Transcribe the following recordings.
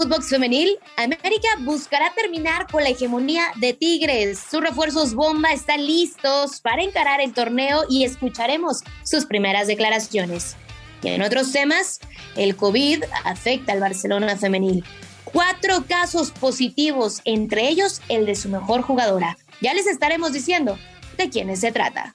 Footbox Femenil, América buscará terminar con la hegemonía de Tigres. Sus refuerzos bomba están listos para encarar el torneo y escucharemos sus primeras declaraciones. Y en otros temas, el COVID afecta al Barcelona Femenil. Cuatro casos positivos, entre ellos el de su mejor jugadora. Ya les estaremos diciendo de quiénes se trata.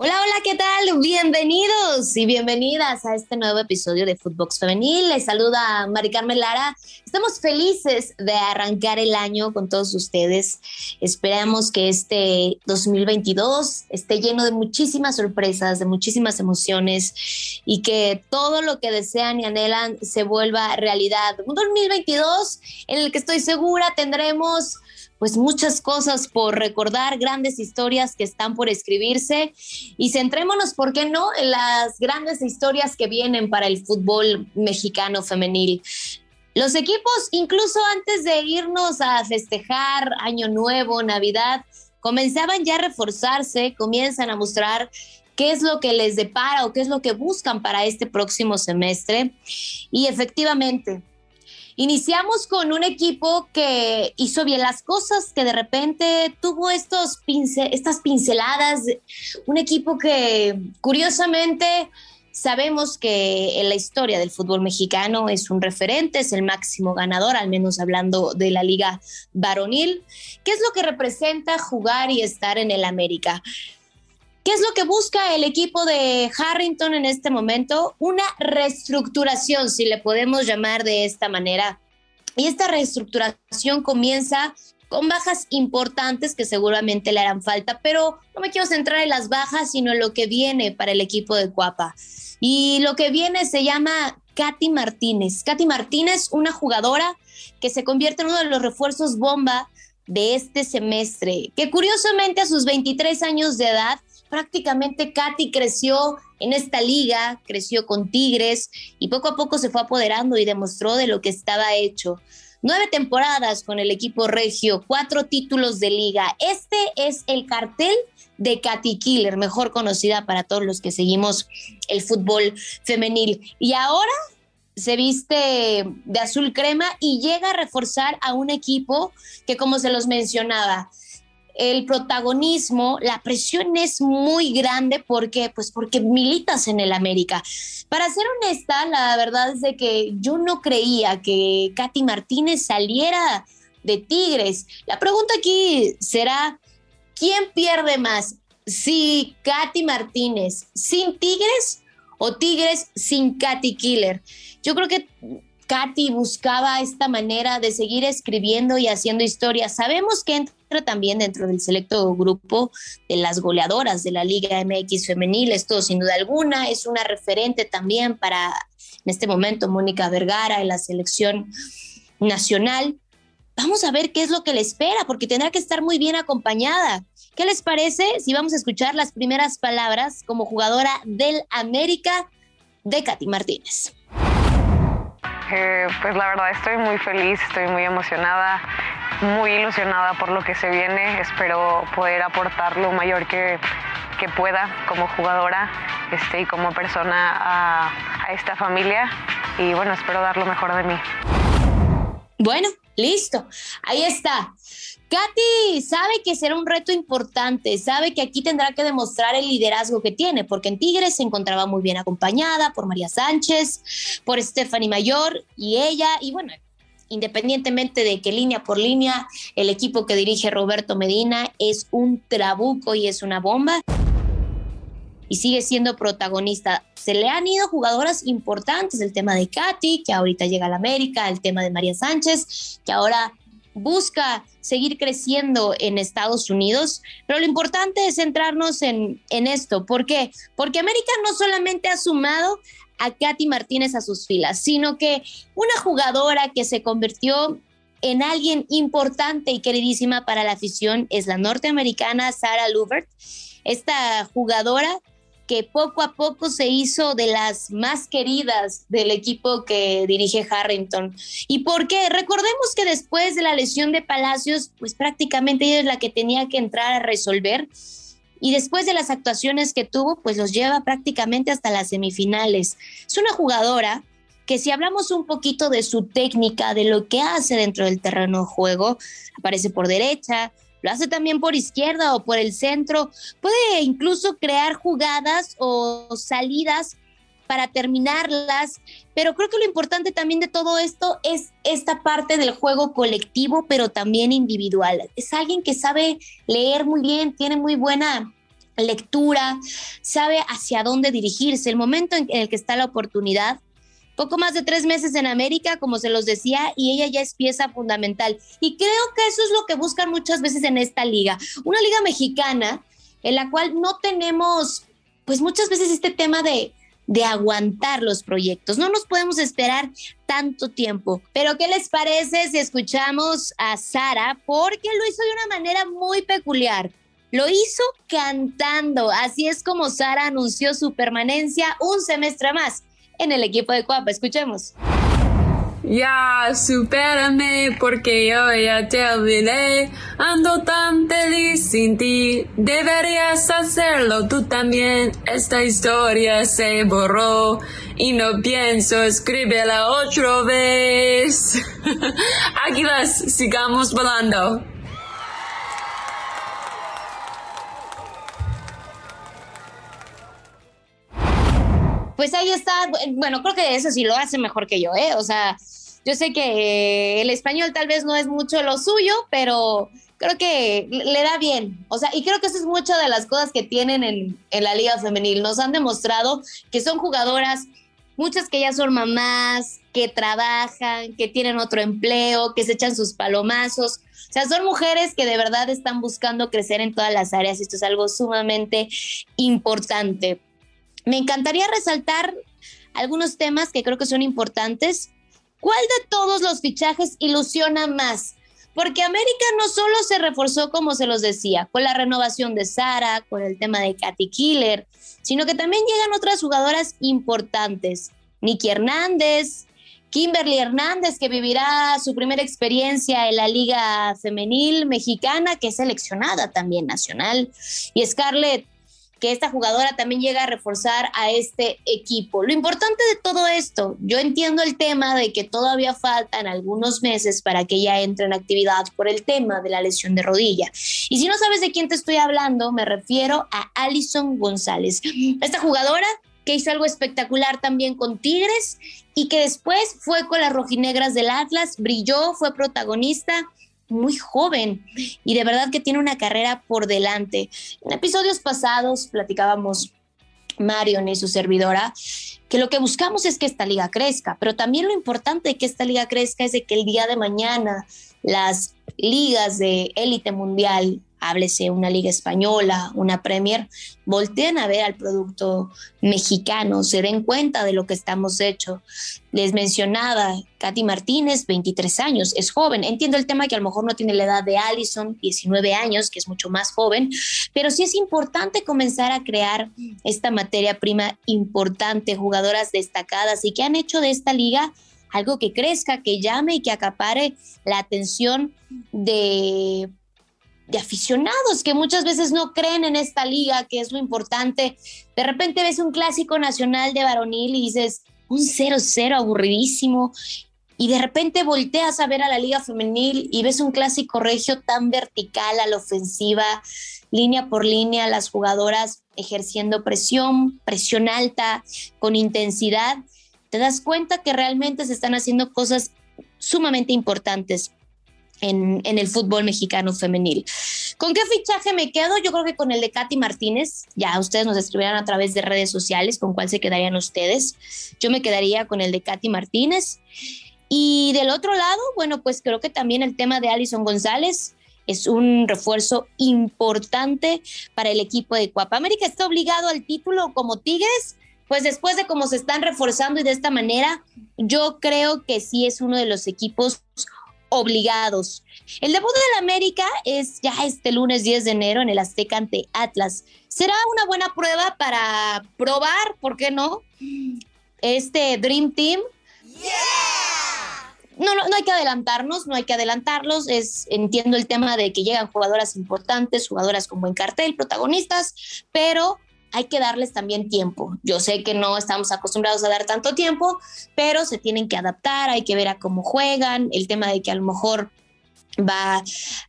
Hola, hola, ¿qué tal? Bienvenidos y bienvenidas a este nuevo episodio de Footbox Femenil. Les saluda Mari Carmen Lara. Estamos felices de arrancar el año con todos ustedes. Esperamos que este 2022 esté lleno de muchísimas sorpresas, de muchísimas emociones y que todo lo que desean y anhelan se vuelva realidad. Un 2022 en el que estoy segura tendremos pues muchas cosas por recordar, grandes historias que están por escribirse y centrémonos, ¿por qué no?, en las grandes historias que vienen para el fútbol mexicano femenil. Los equipos, incluso antes de irnos a festejar Año Nuevo, Navidad, comenzaban ya a reforzarse, comienzan a mostrar qué es lo que les depara o qué es lo que buscan para este próximo semestre. Y efectivamente, Iniciamos con un equipo que hizo bien las cosas, que de repente tuvo estos estas pinceladas, un equipo que curiosamente sabemos que en la historia del fútbol mexicano es un referente, es el máximo ganador, al menos hablando de la liga varonil. ¿Qué es lo que representa jugar y estar en el América? ¿Qué es lo que busca el equipo de Harrington en este momento? Una reestructuración, si le podemos llamar de esta manera. Y esta reestructuración comienza con bajas importantes que seguramente le harán falta, pero no me quiero centrar en las bajas, sino en lo que viene para el equipo de Cuapa. Y lo que viene se llama Katy Martínez. Katy Martínez, una jugadora que se convierte en uno de los refuerzos bomba de este semestre, que curiosamente a sus 23 años de edad prácticamente Katy creció en esta liga, creció con Tigres y poco a poco se fue apoderando y demostró de lo que estaba hecho. Nueve temporadas con el equipo regio, cuatro títulos de liga. Este es el cartel de Katy Killer, mejor conocida para todos los que seguimos el fútbol femenil. Y ahora se viste de azul crema y llega a reforzar a un equipo que, como se los mencionaba, el protagonismo, la presión es muy grande porque, pues porque militas en el América. Para ser honesta, la verdad es de que yo no creía que Katy Martínez saliera de Tigres. La pregunta aquí será, ¿quién pierde más? Si Katy Martínez sin Tigres o Tigres sin Katy Killer. Yo creo que Katy buscaba esta manera de seguir escribiendo y haciendo historia. Sabemos que también dentro del selecto grupo de las goleadoras de la Liga MX femenil. Esto sin duda alguna es una referente también para en este momento Mónica Vergara en la selección nacional. Vamos a ver qué es lo que le espera, porque tendrá que estar muy bien acompañada. ¿Qué les parece si vamos a escuchar las primeras palabras como jugadora del América de Katy Martínez? Pues la verdad estoy muy feliz, estoy muy emocionada, muy ilusionada por lo que se viene. Espero poder aportar lo mayor que, que pueda como jugadora este, y como persona a, a esta familia. Y bueno, espero dar lo mejor de mí. Bueno, listo. Ahí está. Katy sabe que será un reto importante, sabe que aquí tendrá que demostrar el liderazgo que tiene, porque en Tigres se encontraba muy bien acompañada por María Sánchez, por Stephanie Mayor y ella, y bueno, independientemente de que línea por línea el equipo que dirige Roberto Medina es un trabuco y es una bomba y sigue siendo protagonista. Se le han ido jugadoras importantes, el tema de Katy, que ahorita llega a la América, el tema de María Sánchez, que ahora busca seguir creciendo en Estados Unidos, pero lo importante es centrarnos en, en esto. ¿Por qué? Porque América no solamente ha sumado a Katy Martínez a sus filas, sino que una jugadora que se convirtió en alguien importante y queridísima para la afición es la norteamericana Sarah Lubert, esta jugadora que poco a poco se hizo de las más queridas del equipo que dirige Harrington. ¿Y por qué? Recordemos que después de la lesión de Palacios, pues prácticamente ella es la que tenía que entrar a resolver. y después de las actuaciones que tuvo, pues los lleva prácticamente hasta las semifinales. Es una jugadora que si hablamos un poquito de su técnica, de lo que hace dentro del terreno de juego, aparece por derecha, lo hace también por izquierda o por el centro, puede incluso crear jugadas o salidas para terminarlas, pero creo que lo importante también de todo esto es esta parte del juego colectivo, pero también individual. Es alguien que sabe leer muy bien, tiene muy buena lectura, sabe hacia dónde dirigirse, el momento en el que está la oportunidad. Poco más de tres meses en América, como se los decía, y ella ya es pieza fundamental. Y creo que eso es lo que buscan muchas veces en esta liga. Una liga mexicana en la cual no tenemos, pues muchas veces este tema de, de aguantar los proyectos. No nos podemos esperar tanto tiempo. Pero ¿qué les parece si escuchamos a Sara? Porque lo hizo de una manera muy peculiar. Lo hizo cantando. Así es como Sara anunció su permanencia un semestre más en el equipo de Cuapa. Escuchemos. Ya, supérame porque yo ya te olvidé. Ando tan feliz sin ti. Deberías hacerlo tú también. Esta historia se borró y no pienso escribirla otra vez. Águilas, sigamos volando. Pues ahí está, bueno, creo que eso sí lo hace mejor que yo, ¿eh? O sea, yo sé que el español tal vez no es mucho lo suyo, pero creo que le da bien. O sea, y creo que eso es muchas de las cosas que tienen en, en la liga femenil. Nos han demostrado que son jugadoras, muchas que ya son mamás, que trabajan, que tienen otro empleo, que se echan sus palomazos. O sea, son mujeres que de verdad están buscando crecer en todas las áreas. Esto es algo sumamente importante. Me encantaría resaltar algunos temas que creo que son importantes. ¿Cuál de todos los fichajes ilusiona más? Porque América no solo se reforzó, como se los decía, con la renovación de Sara, con el tema de Katy Killer, sino que también llegan otras jugadoras importantes. Nikki Hernández, Kimberly Hernández, que vivirá su primera experiencia en la Liga Femenil Mexicana, que es seleccionada también nacional, y Scarlett que esta jugadora también llega a reforzar a este equipo. Lo importante de todo esto, yo entiendo el tema de que todavía faltan algunos meses para que ella entre en actividad por el tema de la lesión de rodilla. Y si no sabes de quién te estoy hablando, me refiero a Alison González. Esta jugadora que hizo algo espectacular también con Tigres y que después fue con las rojinegras del Atlas, brilló, fue protagonista muy joven y de verdad que tiene una carrera por delante. En episodios pasados platicábamos Marion y su servidora que lo que buscamos es que esta liga crezca, pero también lo importante de que esta liga crezca es de que el día de mañana las ligas de élite mundial háblese una liga española, una Premier, volteen a ver al producto mexicano, se den cuenta de lo que estamos hecho. Les mencionaba, Katy Martínez, 23 años, es joven. Entiendo el tema que a lo mejor no tiene la edad de Allison, 19 años, que es mucho más joven, pero sí es importante comenzar a crear esta materia prima importante, jugadoras destacadas y que han hecho de esta liga algo que crezca, que llame y que acapare la atención de de aficionados que muchas veces no creen en esta liga, que es lo importante. De repente ves un clásico nacional de varonil y dices, un 0-0 aburridísimo. Y de repente volteas a ver a la liga femenil y ves un clásico regio tan vertical a la ofensiva, línea por línea, las jugadoras ejerciendo presión, presión alta, con intensidad. Te das cuenta que realmente se están haciendo cosas sumamente importantes en, el fútbol mexicano femenil. ¿Con qué fichaje me quedo? Yo creo que con el de Katy Martínez. Ya ustedes nos escribirán a través de redes sociales con cuál se quedarían ustedes. Yo me quedaría con el de Katy Martínez. Y del otro lado, bueno, pues creo que también el tema de Alison González es un refuerzo importante para el equipo de Cuapa. América está obligado al título como Tigres, pues después de cómo se están reforzando y de esta manera, yo creo que sí es uno de los equipos obligados. El debut de la América es ya este lunes 10 de enero en el Azteca ante Atlas. Será una buena prueba para probar, ¿por qué no? Este Dream Team no, no, hay que adelantarnos, no hay que adelantarlos. Es, entiendo el tema de que llegan jugadoras importantes, jugadoras con buen cartel, protagonistas, pero hay que darles también tiempo. Yo sé que no estamos acostumbrados a dar tanto tiempo, pero se tienen que adaptar, hay que ver a cómo juegan, el tema de que a lo mejor va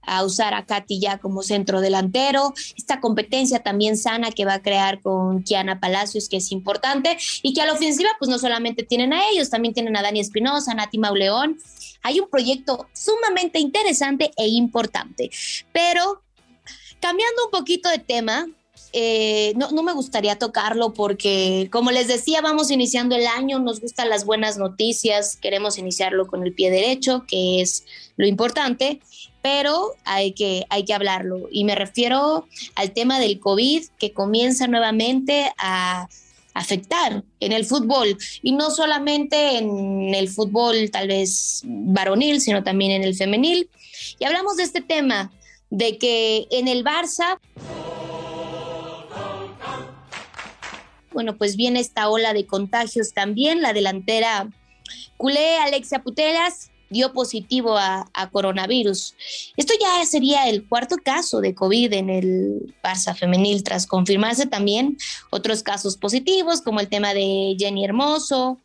a usar a Katy ya como centro delantero, esta competencia también sana que va a crear con Kiana Palacios, que es importante, y que a la ofensiva pues no solamente tienen a ellos, también tienen a Dani Espinosa, Nati Mauleón, hay un proyecto sumamente interesante e importante, pero cambiando un poquito de tema, eh, no, no, me gustaría tocarlo porque, como les decía, vamos iniciando el año, nos gustan las buenas noticias, queremos iniciarlo con el pie derecho, que es lo importante, pero hay que, hay que hablarlo. Y me refiero al tema del COVID que comienza nuevamente a afectar en el fútbol y no solamente en el fútbol tal vez varonil, sino también en el femenil. Y hablamos de este tema, de que en el Barça bueno, pues viene esta ola de contagios también. La delantera culé Alexia Putelas dio positivo a, coronavirus. Esto ya sería el cuarto caso de COVID en el Barça femenil, tras confirmarse también otros casos positivos, como el tema de Jenny Hermoso,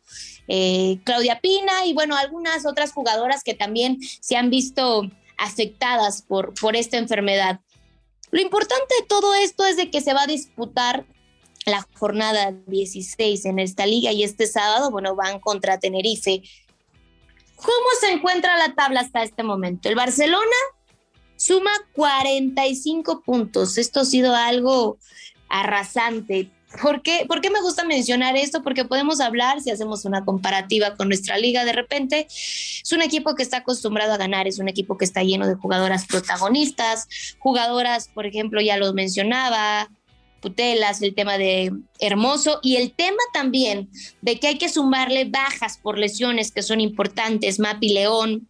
eh, Claudia Pina y bueno, algunas otras jugadoras que también se han visto afectadas por, por esta enfermedad. Lo importante de todo esto es de que se va a disputar la jornada 16 en esta liga y este sábado, bueno, van contra Tenerife. ¿Cómo se encuentra la tabla hasta este momento? El Barcelona suma 45 puntos. Esto ha sido algo arrasante. ¿Por qué? ¿Por qué me gusta mencionar esto? Porque podemos hablar, si hacemos una comparativa con nuestra liga de repente, es un equipo que está acostumbrado a ganar, es un equipo que está lleno de jugadoras protagonistas, jugadoras, por ejemplo, ya lo mencionaba, Putelas, el tema de Hermoso y el tema también de que hay que sumarle bajas por lesiones que son importantes, Mapi León,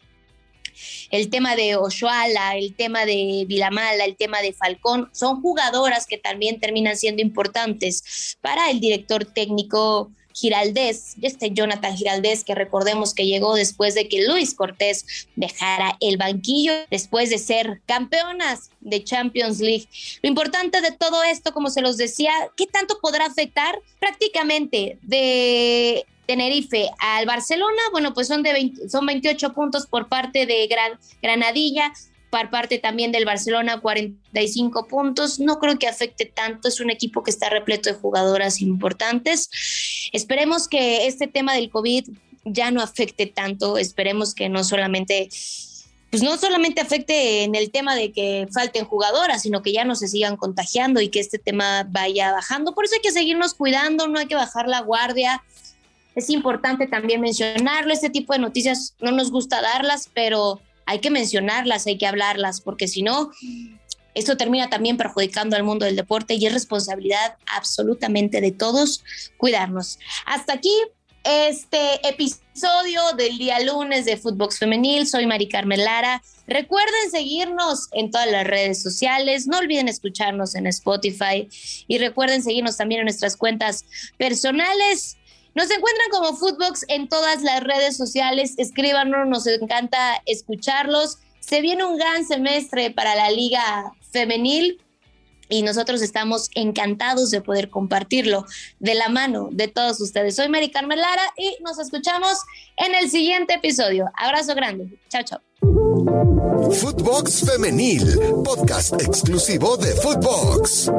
el tema de Oshuala, el tema de Vilamala, el tema de Falcón, son jugadoras que también terminan siendo importantes para el director técnico Giraldez, este Jonathan Giraldez, que recordemos que llegó después de que Luis Cortés dejara el banquillo, después de ser campeonas de Champions League. Lo importante de todo esto, como se los decía, ¿qué tanto podrá afectar? Prácticamente de Tenerife al Barcelona, bueno, pues son de son 28 puntos por parte de Gran, Granadilla, parte también del Barcelona 45 puntos. No creo que afecte tanto, es un equipo que está repleto de jugadoras importantes. Esperemos que este tema del COVID ya no afecte tanto, esperemos que no solamente pues no solamente afecte en el tema de que falten jugadoras, sino que ya no se sigan contagiando y que este tema vaya bajando. Por eso hay que seguirnos cuidando, no hay que bajar la guardia. Es importante también mencionarlo, este tipo de noticias no nos gusta darlas, pero hay que mencionarlas, hay que hablarlas, porque si no, esto termina también perjudicando al mundo del deporte y es responsabilidad absolutamente de todos cuidarnos. Hasta aquí este episodio del día lunes de Footbox Femenil. Soy Mari Carmen Lara. Recuerden seguirnos en todas las redes sociales. No olviden escucharnos en Spotify y recuerden seguirnos también en nuestras cuentas personales. Nos encuentran como Footbox en todas las redes sociales. Escríbanos, nos encanta escucharlos. Se viene un gran semestre para la Liga Femenil y nosotros estamos encantados de poder compartirlo de la mano de todos ustedes. Soy Mary Carmen Lara y nos escuchamos en el siguiente episodio. Abrazo grande. Chao, chao. Footbox Femenil, podcast exclusivo de Footbox.